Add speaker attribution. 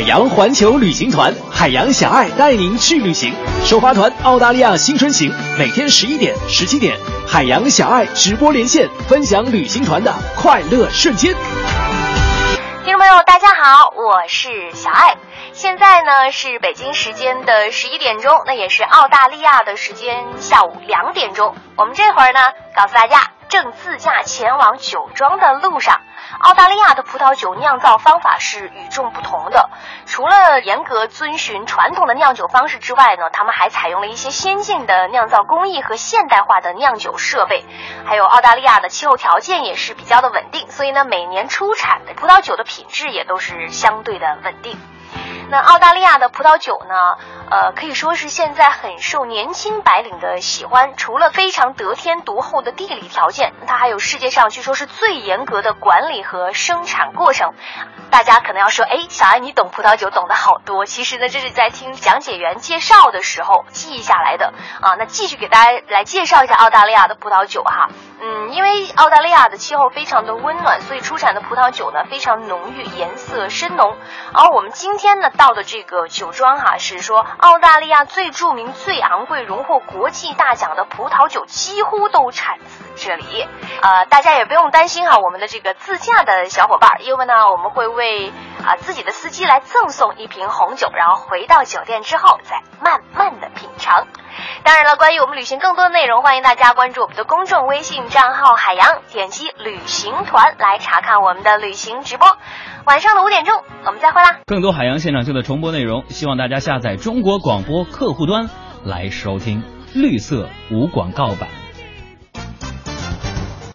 Speaker 1: 海洋环球旅行团，海洋小爱带您去旅行。首发团澳大利亚新春行，每天十一点、十七点，海洋小爱直播连线，分享旅行团的快乐瞬间。
Speaker 2: 听众朋友，大家好，我是小爱。现在呢是北京时间的十一点钟，那也是澳大利亚的时间下午两点钟。我们这会儿呢，告诉大家正自驾前往酒庄的路上。澳大利亚的葡萄酒酿造方法是与众不同的，除了严格遵循传统的酿酒方式之外呢，他们还采用了一些先进的酿造工艺和现代化的酿酒设备。还有澳大利亚的气候条件也是比较的稳定，所以呢，每年出产的葡萄酒的品质也都是相对的稳定。那澳大利亚的葡萄酒呢？呃，可以说是现在很受年轻白领的喜欢。除了非常得天独厚的地理条件，它还有世界上据说是最严格的管理和生产过程。大家可能要说，哎，小艾你懂葡萄酒懂得好多。其实呢，这是在听讲解员介绍的时候记下来的啊。那继续给大家来介绍一下澳大利亚的葡萄酒哈。嗯，因为澳大利亚的气候非常的温暖，所以出产的葡萄酒呢非常浓郁，颜色深浓。而我们今天呢到的这个酒庄哈，是说澳大利亚最著名、最昂贵、荣获国际大奖的葡萄酒几乎都产自这里。呃，大家也不用担心哈，我们的这个自驾的小伙伴，因为呢我们会为啊自己的司机来赠送一瓶红酒，然后回到酒店之后再慢。当然了，关于我们旅行更多的内容，欢迎大家关注我们的公众微信账号“海洋”，点击“旅行团”来查看我们的旅行直播。晚上的五点钟，我们再会啦！
Speaker 3: 更多海洋现场秀的重播内容，希望大家下载中国广播客户端来收听。绿色无广告版。